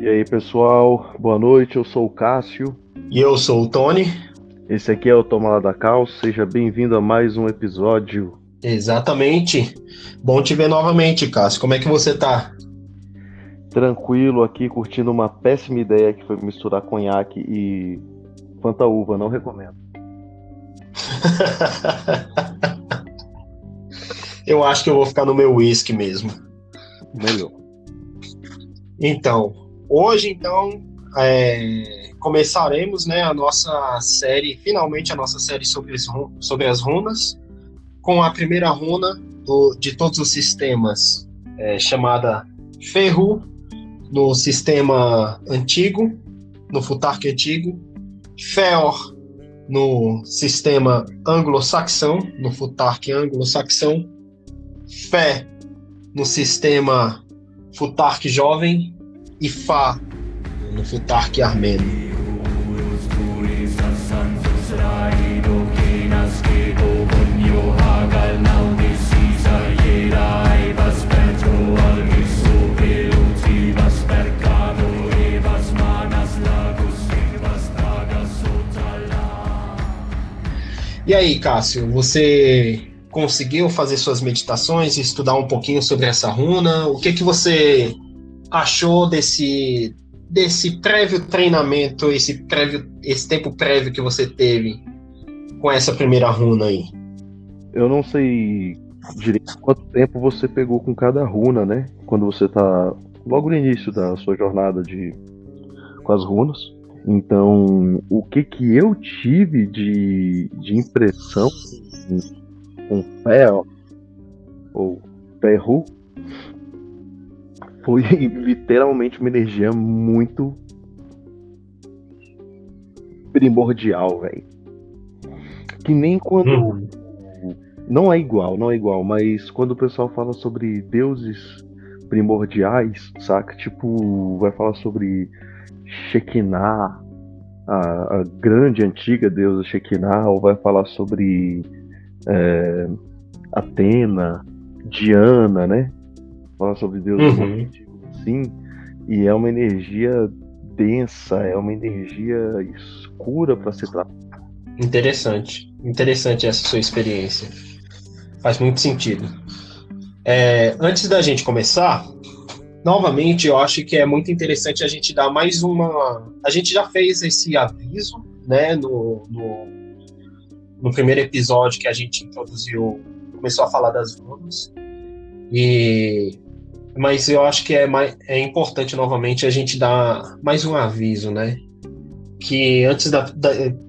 E aí, pessoal, boa noite. Eu sou o Cássio. E eu sou o Tony. Esse aqui é o Toma Lá da Cal. Seja bem-vindo a mais um episódio. Exatamente. Bom te ver novamente, Cássio. Como é que você tá? Tranquilo aqui, curtindo uma péssima ideia que foi misturar conhaque e Fanta Uva. Não recomendo. eu acho que eu vou ficar no meu whisky mesmo. Melhor. Então, hoje então é, começaremos né, a nossa série, finalmente a nossa série sobre as, sobre as runas, com a primeira runa do, de todos os sistemas, é, chamada Ferru, no sistema antigo, no Futark antigo, Feor no sistema anglo-saxão, no Futark anglo-saxão, Fé no sistema Futark jovem e Fá no Futark armênio. E aí, Cássio, você conseguiu fazer suas meditações, estudar um pouquinho sobre essa runa? O que que você achou desse desse prévio treinamento, esse prévio esse tempo prévio que você teve com essa primeira runa aí? Eu não sei direito quanto tempo você pegou com cada runa, né? Quando você tá logo no início da sua jornada de com as runas. Então, o que que eu tive de, de impressão com ferro ou ferro foi literalmente uma energia muito primordial, velho. Que nem quando uhum. não é igual, não é igual, mas quando o pessoal fala sobre deuses primordiais, saca? Tipo, vai falar sobre Shekinah, a, a, grande antiga deusa Shekinah, ou vai falar sobre é, Atena, Diana, né? Falar sobre deuses uhum. Sim, e é uma energia densa, é uma energia escura para se tratar. Interessante, interessante essa sua experiência. Faz muito sentido. É, antes da gente começar, novamente, eu acho que é muito interessante a gente dar mais uma. A gente já fez esse aviso, né, no, no, no primeiro episódio que a gente introduziu, começou a falar das runas. E mas eu acho que é, mais, é importante novamente a gente dar mais um aviso, né? Que antes da, da,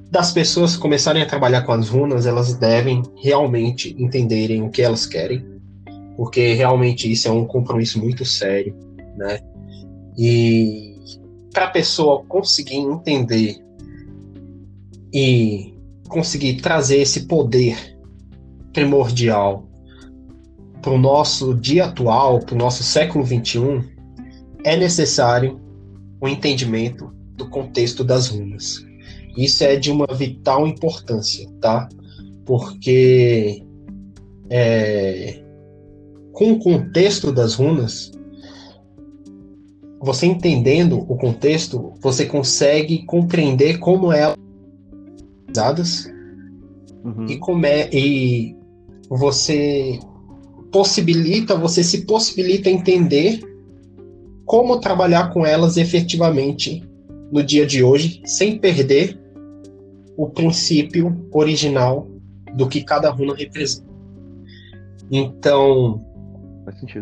das pessoas começarem a trabalhar com as runas, elas devem realmente entenderem o que elas querem, porque realmente isso é um compromisso muito sério, né? E para a pessoa conseguir entender e conseguir trazer esse poder primordial para o nosso dia atual, para o nosso século XXI, é necessário o entendimento do contexto das runas. Isso é de uma vital importância, tá? Porque é, com o contexto das runas, você entendendo o contexto, você consegue compreender como elas usadas uhum. e como é e você possibilita, você se possibilita entender como trabalhar com elas efetivamente no dia de hoje, sem perder o princípio original do que cada runa representa. Então,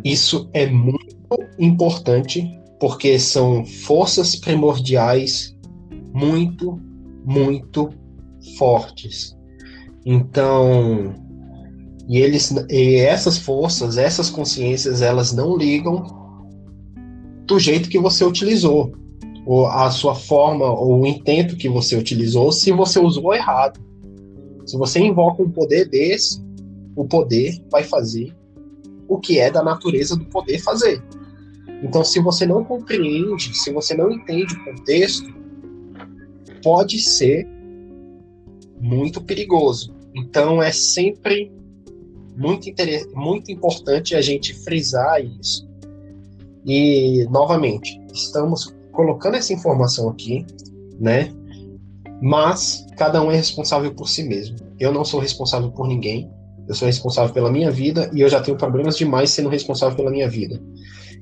isso é muito importante porque são forças primordiais muito, muito fortes. Então, e eles e essas forças, essas consciências, elas não ligam do jeito que você utilizou, ou a sua forma, ou o intento que você utilizou, se você usou errado. Se você invoca um poder desse, o poder vai fazer o que é da natureza do poder fazer. Então, se você não compreende, se você não entende o contexto, pode ser muito perigoso. Então, é sempre muito, muito importante a gente frisar isso. E, novamente, estamos colocando essa informação aqui, né? Mas cada um é responsável por si mesmo. Eu não sou responsável por ninguém. Eu sou responsável pela minha vida e eu já tenho problemas demais sendo responsável pela minha vida.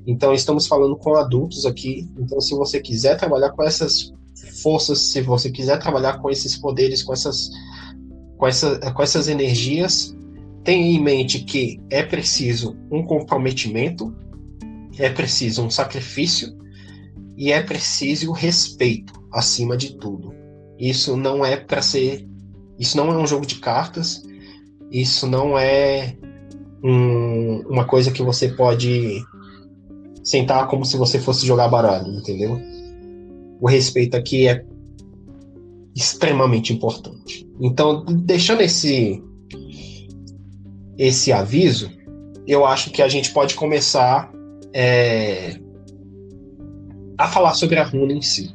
Então, estamos falando com adultos aqui. Então, se você quiser trabalhar com essas forças, se você quiser trabalhar com esses poderes, com essas, com, essa, com essas energias, tenha em mente que é preciso um comprometimento, é preciso um sacrifício e é preciso respeito acima de tudo. Isso não é para ser, isso não é um jogo de cartas, isso não é um, uma coisa que você pode sentar como se você fosse jogar baralho, entendeu? O respeito aqui é extremamente importante. Então, deixando esse esse aviso, eu acho que a gente pode começar é, a falar sobre a runa em si,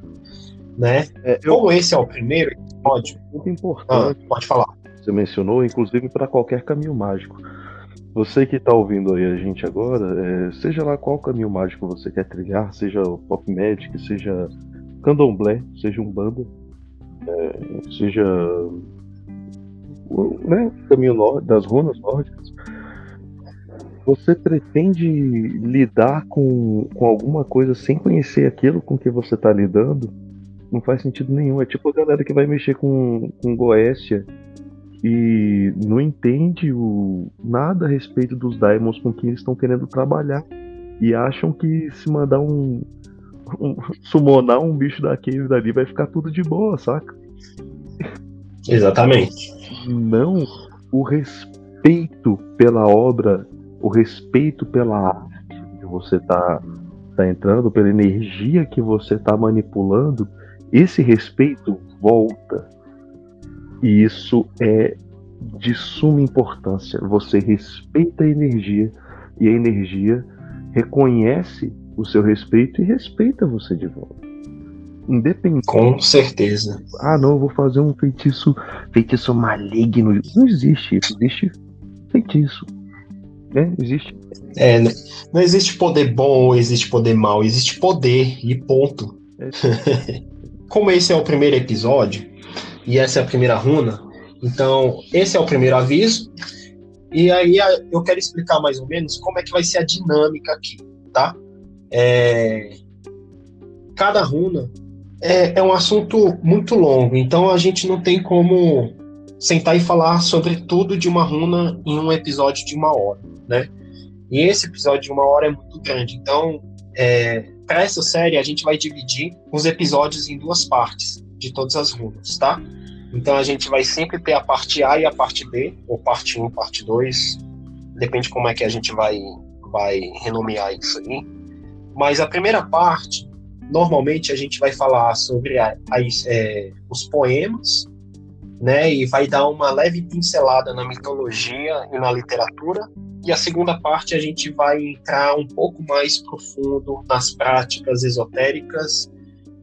né? É, eu... Como esse é o primeiro episódio, muito importante. Ah, pode falar. Você mencionou, inclusive para qualquer caminho mágico. Você que está ouvindo aí a gente agora, é, seja lá qual caminho mágico você quer trilhar, seja o Pop Magic, seja Candomblé, seja um banda, é, seja né, caminho das runas nórdicas, você pretende lidar com, com alguma coisa sem conhecer aquilo com que você está lidando? Não faz sentido nenhum. É tipo a galera que vai mexer com, com Goécia e não entende o, nada a respeito dos Daimons com quem eles estão querendo trabalhar. E acham que se mandar um, um. summonar um bicho daquele dali vai ficar tudo de boa, saca? Exatamente. Não o respeito pela obra, o respeito pela arte que você tá, tá entrando, pela energia que você tá manipulando, esse respeito volta e isso é de suma importância. Você respeita a energia e a energia reconhece o seu respeito e respeita você de volta. Independente. Com certeza. Ah, não, eu vou fazer um feitiço, feitiço maligno. Não existe isso. Existe feitiço. Né? Existe. É, né? não existe poder bom ou existe poder mal. Existe poder e ponto. É. Como esse é o primeiro episódio, e essa é a primeira runa. Então, esse é o primeiro aviso. E aí eu quero explicar mais ou menos como é que vai ser a dinâmica aqui, tá? É... Cada runa é, é um assunto muito longo, então a gente não tem como sentar e falar sobre tudo de uma runa em um episódio de uma hora, né? E esse episódio de uma hora é muito grande, então é, para essa série a gente vai dividir os episódios em duas partes de todas as runas, tá? Então a gente vai sempre ter a parte A e a parte B, ou parte 1, parte 2, depende como é que a gente vai, vai renomear isso aí. Mas a primeira parte, normalmente a gente vai falar sobre a, a, é, os poemas, né, e vai dar uma leve pincelada na mitologia e na literatura. E a segunda parte a gente vai entrar um pouco mais profundo nas práticas esotéricas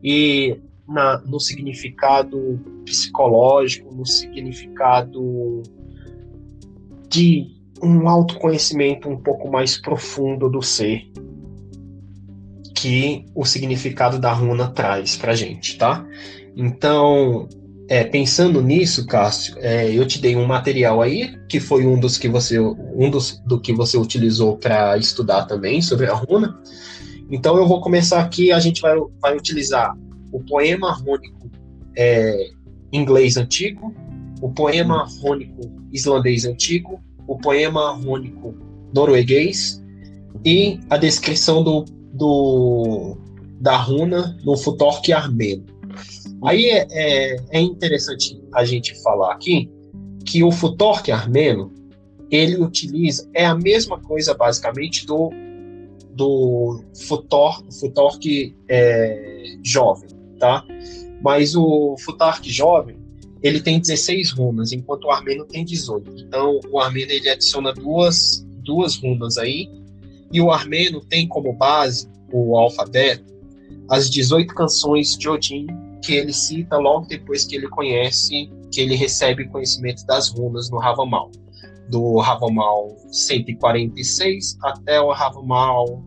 e na, no significado psicológico, no significado de um autoconhecimento um pouco mais profundo do ser que o significado da runa traz para gente, tá? Então, é, pensando nisso, Cássio, é, eu te dei um material aí que foi um dos que você um dos do que você utilizou para estudar também sobre a runa. Então, eu vou começar aqui. A gente vai, vai utilizar o poema rônico é, inglês antigo, o poema rônico islandês antigo, o poema rônico norueguês e a descrição do, do da runa no Futork armeno. Aí é, é, é, interessante a gente falar aqui que o Futork armeno ele utiliza é a mesma coisa basicamente do do Futor, Futork é, jovem, tá? Mas o Futark jovem, ele tem 16 runas, enquanto o Armeno tem 18. Então, o Armeno ele adiciona duas, duas runas aí, e o Armeno tem como base o alfabeto as 18 canções de Odin que ele cita logo depois que ele conhece, que ele recebe conhecimento das runas no Ravamal. Do Ravamal 146 até o Ravamal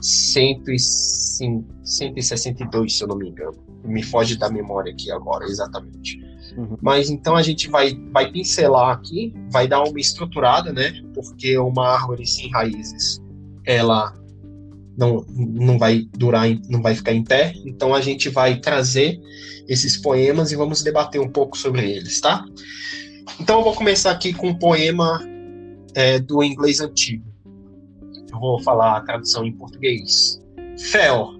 162, se eu não me engano. Me foge da memória aqui agora, exatamente. Uhum. Mas então a gente vai, vai pincelar aqui, vai dar uma estruturada, né? Porque uma árvore sem raízes, ela não, não vai durar, não vai ficar em pé. Então a gente vai trazer esses poemas e vamos debater um pouco sobre eles, tá? Então eu vou começar aqui com um poema é, do inglês antigo. Eu vou falar a tradução em português. Fel,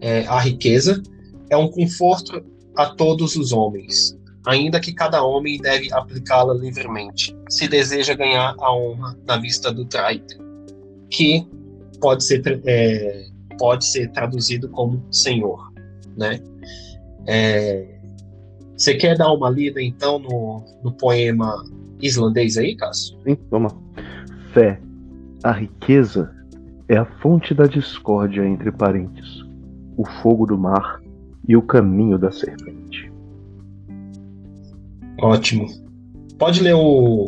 é, a riqueza, é um conforto a todos os homens, ainda que cada homem deve aplicá-la livremente, se deseja ganhar a honra na vista do traidor, que pode ser, é, pode ser traduzido como Senhor, né? É, você quer dar uma lida então no, no poema islandês aí, Cássio? Sim, vamos lá. Fé, a riqueza é a fonte da discórdia entre parentes, o fogo do mar e o caminho da serpente. Ótimo. Pode ler o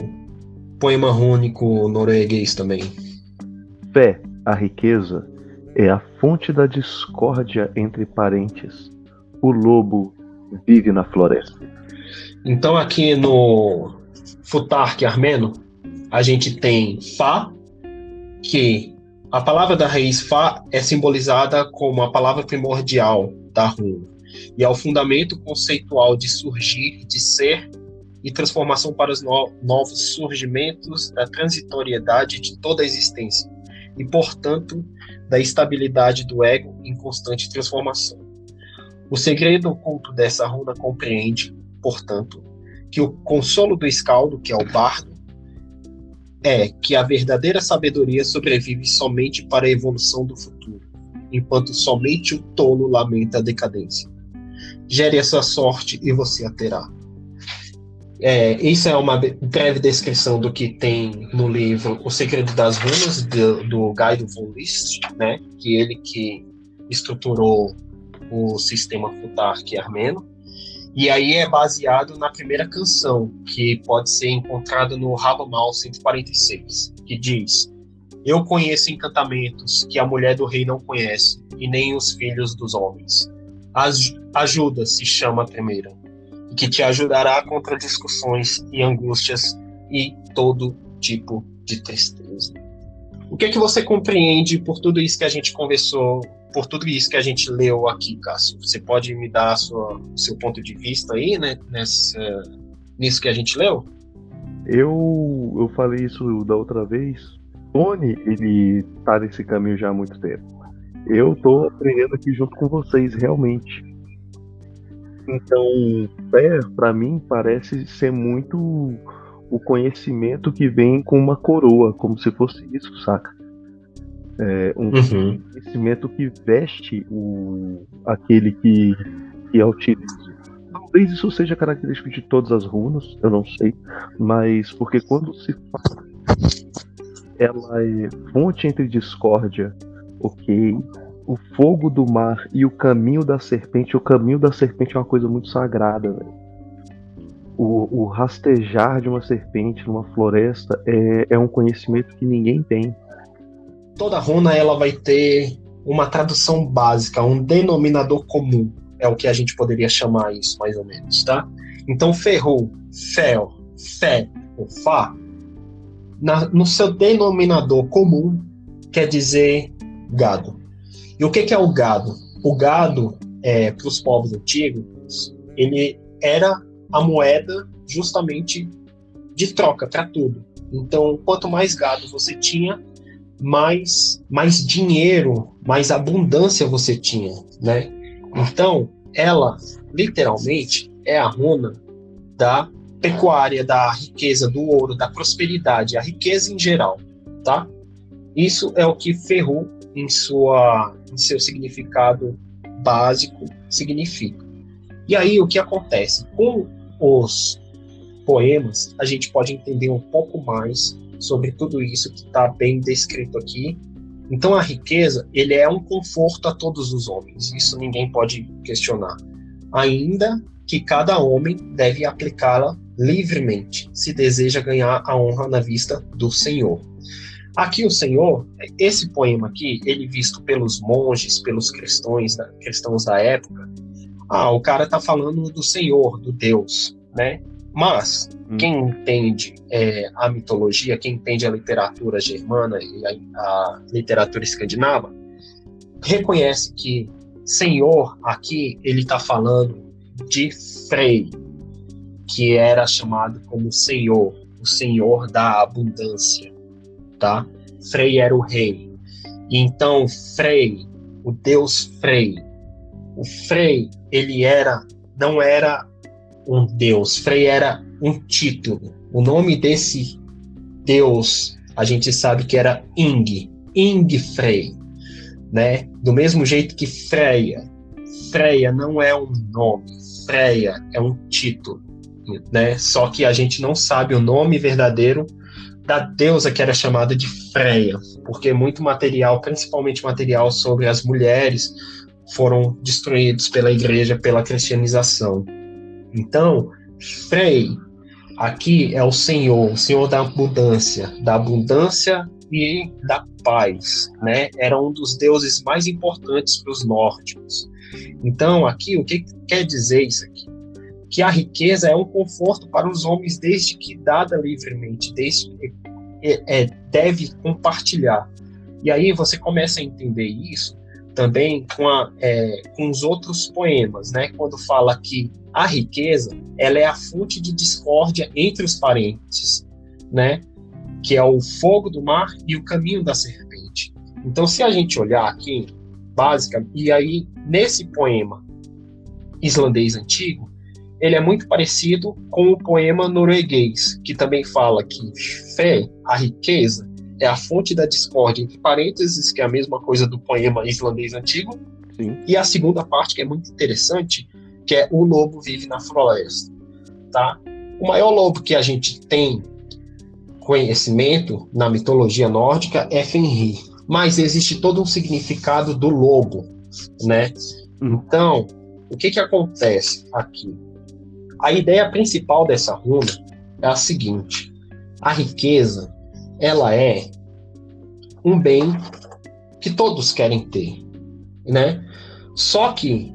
poema rúnico norueguês também. Fé, a riqueza, é a fonte da discórdia entre parentes. O lobo vive na floresta. Então, aqui no Futark armeno, a gente tem Fá, que a palavra da raiz Fá é simbolizada como a palavra primordial da runa e é o fundamento conceitual de surgir, de ser e transformação para os no novos surgimentos da transitoriedade de toda a existência e, portanto, da estabilidade do ego em constante transformação. O segredo oculto dessa runa compreende, portanto, que o consolo do escaldo, que é o bardo, é que a verdadeira sabedoria sobrevive somente para a evolução do futuro, enquanto somente o tolo lamenta a decadência. Gere a sua sorte e você a terá. É, isso é uma breve descrição do que tem no livro O Segredo das Runas, do, do Guido von List, né? que ele que estruturou o sistema Futark armeno. E aí é baseado na primeira canção, que pode ser encontrada no Rabamal 146, que diz: Eu conheço encantamentos que a mulher do rei não conhece, e nem os filhos dos homens. Ajuda se chama a primeira que te ajudará contra discussões e angústias e todo tipo de tristeza. O que é que você compreende por tudo isso que a gente conversou, por tudo isso que a gente leu aqui, Cássio? Você pode me dar o seu ponto de vista aí, né, nessa, nisso que a gente leu? Eu, eu falei isso da outra vez. Tony, ele tá nesse caminho já há muito tempo. Eu tô aprendendo aqui junto com vocês, realmente. Então, fé, para mim, parece ser muito o conhecimento que vem com uma coroa, como se fosse isso, saca? É, um uhum. conhecimento que veste o, aquele que, que a utiliza. Talvez isso seja característico de todas as runas, eu não sei, mas porque quando se fala, ela é fonte entre discórdia, ok, o fogo do mar e o caminho da serpente. O caminho da serpente é uma coisa muito sagrada, velho. O, o, rastejar de uma serpente numa floresta é, é um conhecimento que ninguém tem. Toda runa ela vai ter uma tradução básica, um denominador comum. É o que a gente poderia chamar isso, mais ou menos, tá? Então, ferrou, fel, fé ou fá, na, no seu denominador comum, quer dizer gado. E o que, que é o gado? O gado, é, para os povos antigos, ele era a moeda justamente de troca para tudo. Então, quanto mais gado você tinha, mais, mais dinheiro, mais abundância você tinha, né? Então, ela, literalmente, é a runa da pecuária, da riqueza, do ouro, da prosperidade, a riqueza em geral, tá? Isso é o que Ferru em, sua, em seu significado básico, significa. E aí o que acontece? Com os poemas, a gente pode entender um pouco mais sobre tudo isso que está bem descrito aqui. Então a riqueza, ele é um conforto a todos os homens, isso ninguém pode questionar. Ainda que cada homem deve aplicá-la livremente, se deseja ganhar a honra na vista do Senhor. Aqui o Senhor, esse poema aqui, ele visto pelos monges, pelos cristãos da, cristãos da época, ah, o cara tá falando do Senhor, do Deus, né? Mas hum. quem entende é, a mitologia, quem entende a literatura germana e a, a literatura escandinava, reconhece que Senhor aqui ele está falando de Frey, que era chamado como Senhor, o Senhor da abundância, tá? Frey era o rei. Então Frey, o deus Frey, o Frey, ele era não era um deus, Frey era um título. O nome desse deus, a gente sabe que era Ing, Ing Frey, né? Do mesmo jeito que Freya. Freya não é um nome, Freya é um título, né? Só que a gente não sabe o nome verdadeiro da deusa que era chamada de Freya, porque muito material, principalmente material sobre as mulheres, foram destruídos pela igreja pela cristianização. Então, Frey aqui é o Senhor, o Senhor da abundância, da abundância e da paz, né? Era um dos deuses mais importantes para os nórdicos. Então, aqui o que quer dizer isso aqui? Que a riqueza é um conforto para os homens desde que dada livremente, desde que é, é, deve compartilhar. E aí você começa a entender isso também com, a, é, com os outros poemas, né? Quando fala que a riqueza ela é a fonte de discórdia entre os parentes, né? Que é o fogo do mar e o caminho da serpente. Então, se a gente olhar aqui, básica, e aí nesse poema islandês antigo, ele é muito parecido com o poema norueguês, que também fala que fé, a riqueza, é a fonte da discórdia, entre parênteses, que é a mesma coisa do poema islandês antigo. Sim. E a segunda parte, que é muito interessante, que é o lobo vive na floresta. Tá? O maior lobo que a gente tem conhecimento na mitologia nórdica é Fenrir, mas existe todo um significado do lobo, né? Hum. Então, o que que acontece aqui? A ideia principal dessa runa é a seguinte: a riqueza, ela é um bem que todos querem ter, né? Só que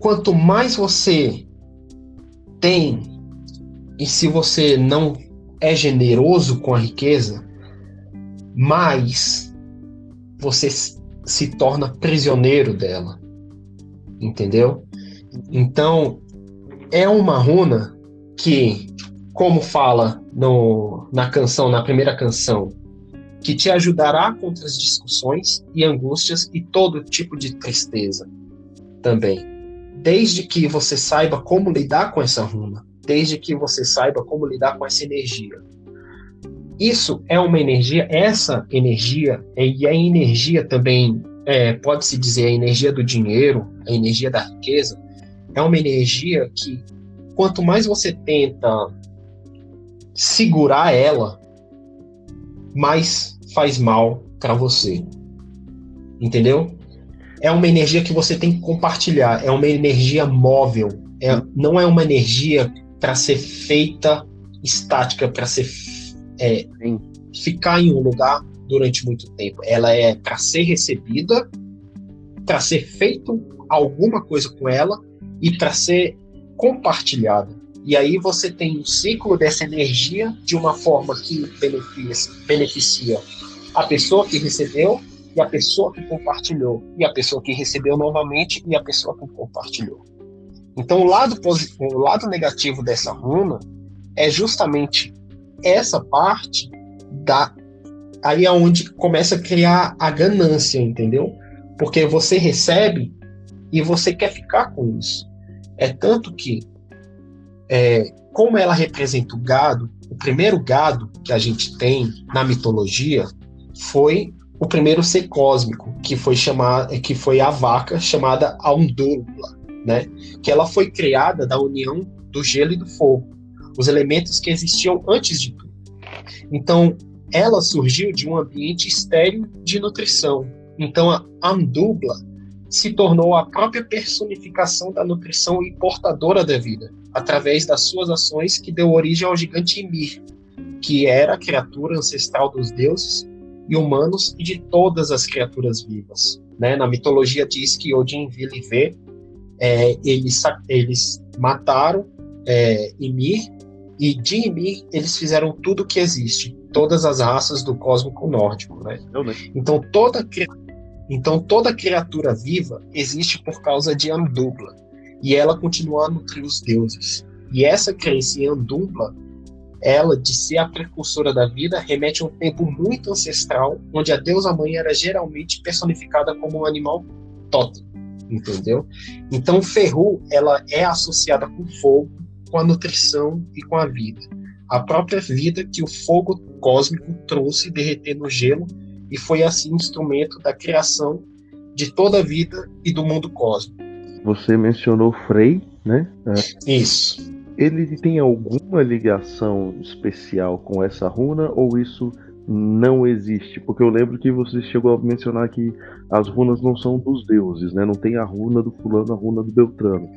quanto mais você tem e se você não é generoso com a riqueza, mais você se torna prisioneiro dela. Entendeu? Então, é uma runa que, como fala no, na canção, na primeira canção, que te ajudará contra as discussões e angústias e todo tipo de tristeza também. Desde que você saiba como lidar com essa runa, desde que você saiba como lidar com essa energia. Isso é uma energia, essa energia, e a energia também, é, pode-se dizer, a energia do dinheiro, a energia da riqueza, é uma energia que, quanto mais você tenta segurar ela, mais faz mal para você. Entendeu? É uma energia que você tem que compartilhar, é uma energia móvel, é, não é uma energia para ser feita estática, para ser é, ficar em um lugar durante muito tempo. Ela é para ser recebida, para ser feito alguma coisa com ela e para ser compartilhada. E aí você tem um ciclo dessa energia de uma forma que beneficia, a pessoa que recebeu e a pessoa que compartilhou, e a pessoa que recebeu novamente e a pessoa que compartilhou. Então o lado, o lado negativo dessa runa é justamente essa parte da aí é onde começa a criar a ganância, entendeu? Porque você recebe e você quer ficar com isso. É tanto que, é, como ela representa o gado, o primeiro gado que a gente tem na mitologia foi o primeiro ser cósmico, que foi chamado, que foi a vaca chamada Aundula, né? Que ela foi criada da união do gelo e do fogo, os elementos que existiam antes de tudo. Então, ela surgiu de um ambiente estéril de nutrição. Então, a Andubla se tornou a própria personificação da nutrição e portadora da vida, através das suas ações que deu origem ao gigante Ymir, que era a criatura ancestral dos deuses e humanos e de todas as criaturas vivas. Né? Na mitologia diz que Odin, Vili e Vê, é, eles, eles mataram é, Ymir e de Ymir eles fizeram tudo que existe, todas as raças do cósmico nórdico. Né? Então, toda, então toda criatura viva existe por causa de Andubla e ela continua a nutrir os deuses. E essa crença em Andubla ela, de ser a precursora da vida, remete a um tempo muito ancestral, onde a deusa mãe era geralmente personificada como um animal totem, entendeu? Então, Ferru, ela é associada com fogo, com a nutrição e com a vida. A própria vida que o fogo cósmico trouxe derretendo o gelo e foi assim instrumento da criação de toda a vida e do mundo cósmico. Você mencionou Frey, né? É. Isso ele tem alguma ligação especial com essa runa ou isso não existe? Porque eu lembro que você chegou a mencionar que as runas não são dos deuses, né? Não tem a runa do fulano, a runa do Beltrano.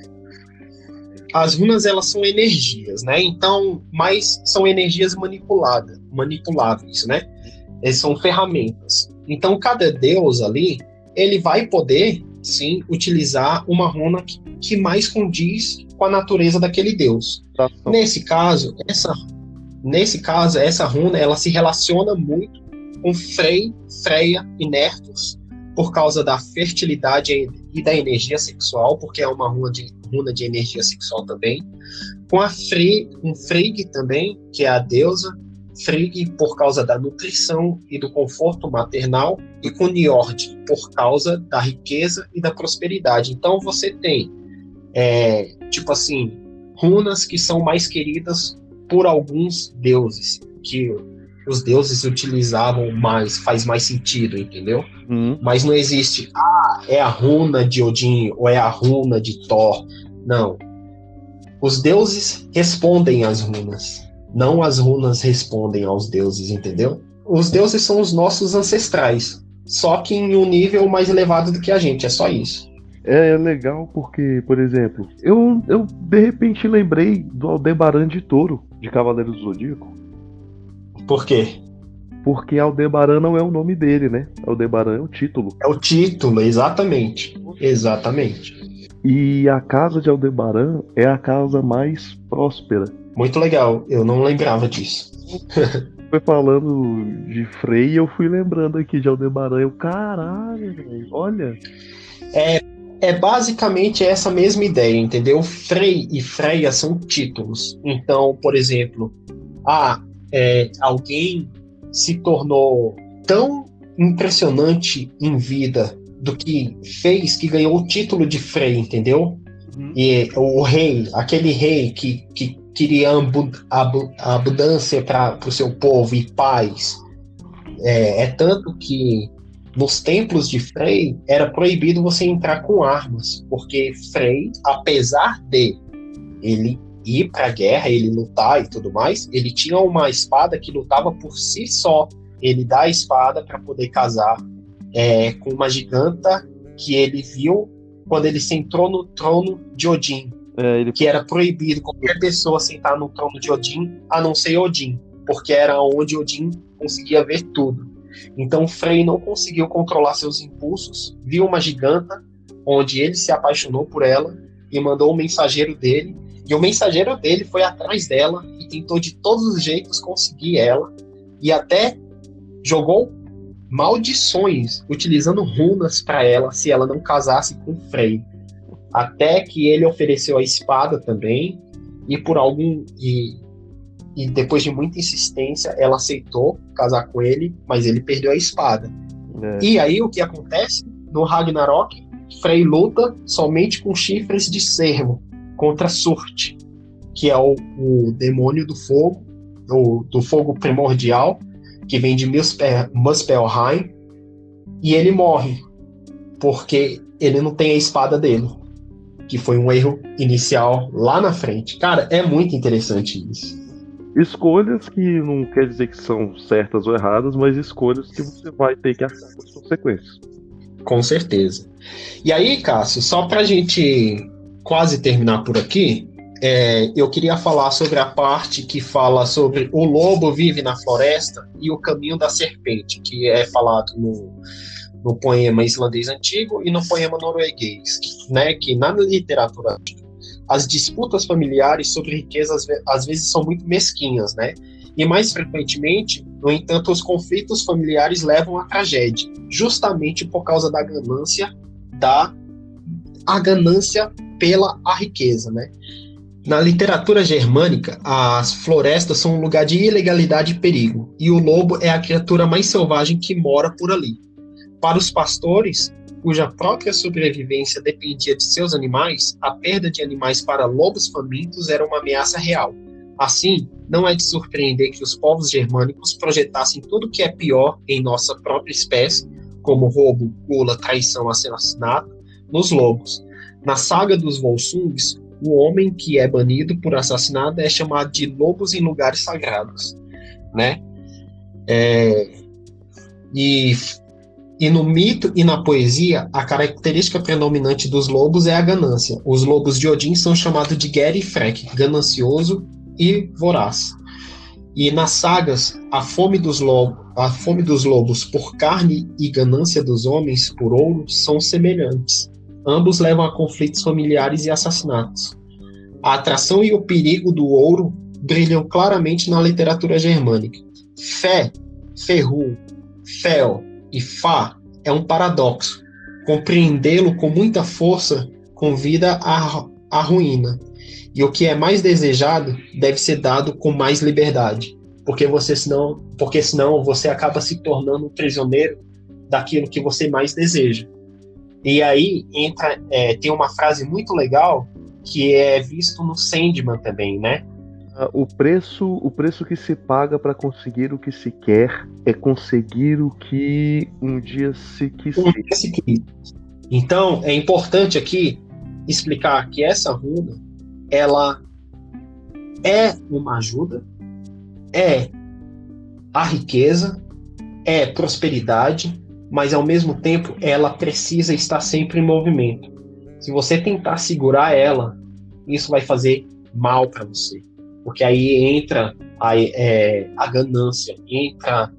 As runas elas são energias, né? Então, mas são energias manipuladas, manipuláveis, né? Eles são ferramentas. Então, cada deus ali, ele vai poder sim utilizar uma runa que, que mais condiz com a natureza daquele deus. Tá. Nesse caso, essa nesse caso essa runa ela se relaciona muito com Frey, Freya e Nertus por causa da fertilidade e da energia sexual, porque é uma runa de, runa de energia sexual também. Com a Frey, com Frigg também, que é a deusa, Frigg por causa da nutrição e do conforto maternal, e com Njord por causa da riqueza e da prosperidade. Então você tem, é, tipo assim, runas que são mais queridas por alguns deuses, que os deuses utilizavam mais, faz mais sentido, entendeu? Uhum. Mas não existe, ah, é a runa de Odin ou é a runa de Thor. Não. Os deuses respondem às runas não as runas respondem aos deuses, entendeu? Os deuses são os nossos ancestrais, só que em um nível mais elevado do que a gente, é só isso. É, é legal porque, por exemplo, eu, eu de repente lembrei do Aldebaran de Touro, de Cavaleiro do Zodíaco. Por quê? Porque Aldebaran não é o nome dele, né? Aldebaran é o título. É o título, exatamente. Exatamente. E a casa de Aldebaran é a casa mais próspera muito legal, eu não lembrava disso. Foi falando de Frei e eu fui lembrando aqui de Aldebaran. Eu, caralho, véio, olha. É, é basicamente essa mesma ideia, entendeu? Frei e Freia são títulos. Então, por exemplo, ah, é, alguém se tornou tão impressionante em vida do que fez que ganhou o título de Frei, entendeu? Uhum. E o rei, aquele rei que, que queria abundância para o seu povo e paz. É, é, tanto que nos templos de Frey era proibido você entrar com armas, porque Frey, apesar de ele ir para a guerra, ele lutar e tudo mais, ele tinha uma espada que lutava por si só. Ele dá a espada para poder casar é, com uma giganta que ele viu quando ele sentou no trono de Odin. É, ele... Que era proibido qualquer pessoa sentar no trono de Odin, a não ser Odin, porque era onde Odin conseguia ver tudo. Então Frey não conseguiu controlar seus impulsos, viu uma giganta, onde ele se apaixonou por ela e mandou o mensageiro dele. E o mensageiro dele foi atrás dela e tentou de todos os jeitos conseguir ela. E até jogou maldições utilizando runas para ela se ela não casasse com Frey até que ele ofereceu a espada também e por algum e, e depois de muita insistência ela aceitou casar com ele, mas ele perdeu a espada. É. E aí o que acontece no Ragnarok? Frey luta somente com chifres de cervo contra Surt, que é o, o demônio do fogo, do, do fogo primordial, que vem de Muspelheim, e ele morre porque ele não tem a espada dele que foi um erro inicial lá na frente. Cara, é muito interessante isso. Escolhas que não quer dizer que são certas ou erradas, mas escolhas que você vai ter que arcar com as consequências. Com certeza. E aí, Cássio, só pra gente quase terminar por aqui, é, eu queria falar sobre a parte que fala sobre o lobo vive na floresta e o caminho da serpente, que é falado no, no poema islandês antigo e no poema norueguês, né, que na literatura as disputas familiares sobre riquezas às vezes são muito mesquinhas, né? E mais frequentemente, no entanto, os conflitos familiares levam à tragédia, justamente por causa da ganância da a ganância pela a riqueza, né? Na literatura germânica, as florestas são um lugar de ilegalidade e perigo, e o lobo é a criatura mais selvagem que mora por ali. Para os pastores, cuja própria sobrevivência dependia de seus animais, a perda de animais para lobos famintos era uma ameaça real. Assim, não é de surpreender que os povos germânicos projetassem tudo o que é pior em nossa própria espécie, como roubo, gula, traição, assassinato, nos lobos. Na saga dos Volsungs, o homem que é banido por assassinato é chamado de lobos em lugares sagrados, né? É, e, e no mito e na poesia, a característica predominante dos lobos é a ganância. Os lobos de Odin são chamados de Geri e Frek, ganancioso e voraz. E nas sagas, a fome dos lobos, a fome dos lobos por carne e ganância dos homens por ouro são semelhantes. Ambos levam a conflitos familiares e assassinatos. A atração e o perigo do ouro brilham claramente na literatura germânica. Fé, ferru, fel e fá é um paradoxo. Compreendê-lo com muita força convida à, à ruína. E o que é mais desejado deve ser dado com mais liberdade, porque você senão, porque senão você acaba se tornando um prisioneiro daquilo que você mais deseja. E aí entra, é, tem uma frase muito legal que é visto no Sandman também, né? Ah, o preço, o preço que se paga para conseguir o que se quer é conseguir o que um dia se quis. Um dia se quis. Então é importante aqui explicar que essa runa ela é uma ajuda, é a riqueza, é prosperidade, mas ao mesmo tempo ela precisa estar sempre em movimento. Se você tentar segurar ela, isso vai fazer mal para você, porque aí entra a, é, a ganância, entra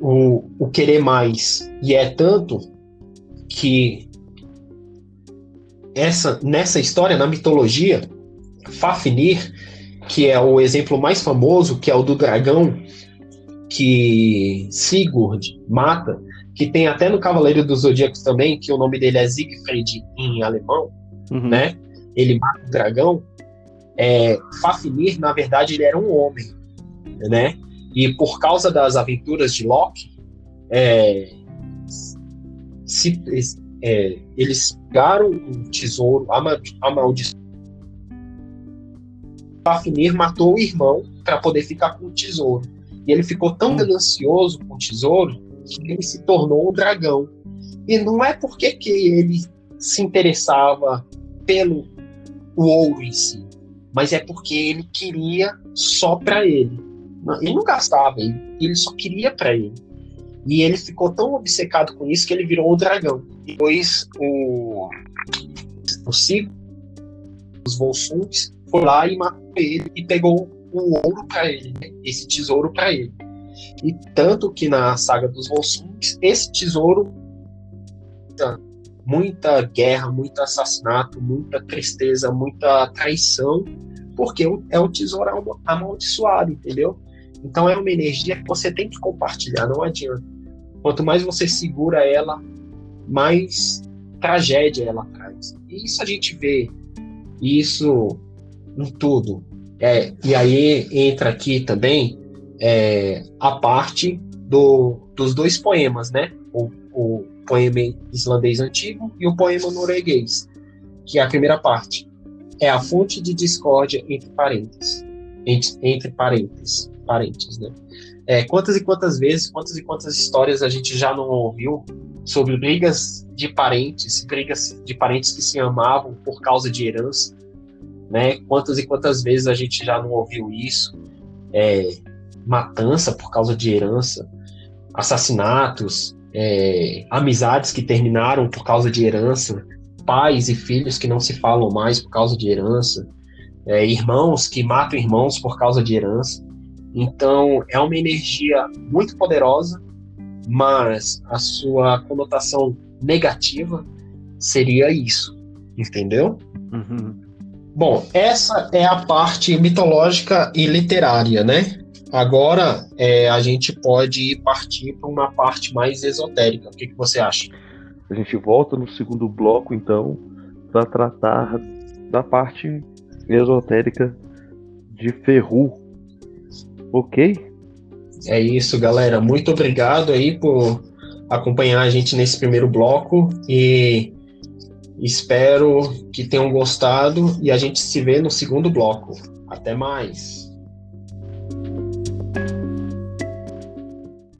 o, o querer mais, e é tanto que essa nessa história, na mitologia, Fafnir, que é o exemplo mais famoso, que é o do dragão, que Sigurd mata, que tem até no Cavaleiro dos Zodíacos também, que o nome dele é Siegfried em alemão, uhum. né? Ele mata o dragão. É, Fafnir, na verdade, ele era um homem, né? E por causa das aventuras de Loki, é, se, é, eles pegaram um tesouro amaldiçoado. Fafnir matou o irmão para poder ficar com o tesouro. E ele ficou tão hum. ganancioso com o tesouro que ele se tornou um dragão. E não é porque que ele se interessava pelo o ouro em si, mas é porque ele queria só para ele. Ele não gastava, ele, ele só queria para ele. E ele ficou tão obcecado com isso que ele virou o dragão. Depois o o Sigo, os Volsungs, foi lá e matou ele e pegou o ouro para ele, né? esse tesouro para ele. E tanto que na saga dos Volsungs, esse tesouro muita guerra, muito assassinato, muita tristeza, muita traição, porque é um tesouro amaldiçoado, entendeu? Então é uma energia que você tem que compartilhar, não adianta. Quanto mais você segura ela, mais tragédia ela traz. E isso a gente vê isso em tudo. É, e aí entra aqui também é, a parte do, dos dois poemas, né? O, o poema islandês antigo e o poema norueguês, que é a primeira parte. É a fonte de discórdia entre parentes. Entre, entre parentes, parentes, né? É, quantas e quantas vezes, quantas e quantas histórias a gente já não ouviu sobre brigas de parentes, brigas de parentes que se amavam por causa de herança, né? Quantas e quantas vezes a gente já não ouviu isso? É, matança por causa de herança, assassinatos, é, amizades que terminaram por causa de herança, pais e filhos que não se falam mais por causa de herança, é, irmãos que matam irmãos por causa de herança. Então, é uma energia muito poderosa, mas a sua conotação negativa seria isso, entendeu? Uhum. Bom, essa é a parte mitológica e literária, né? Agora é, a gente pode partir para uma parte mais esotérica. O que, que você acha? A gente volta no segundo bloco, então, para tratar da parte esotérica de Ferru. Ok? É isso, galera. Muito obrigado aí por acompanhar a gente nesse primeiro bloco e espero que tenham gostado e a gente se vê no segundo bloco. Até mais!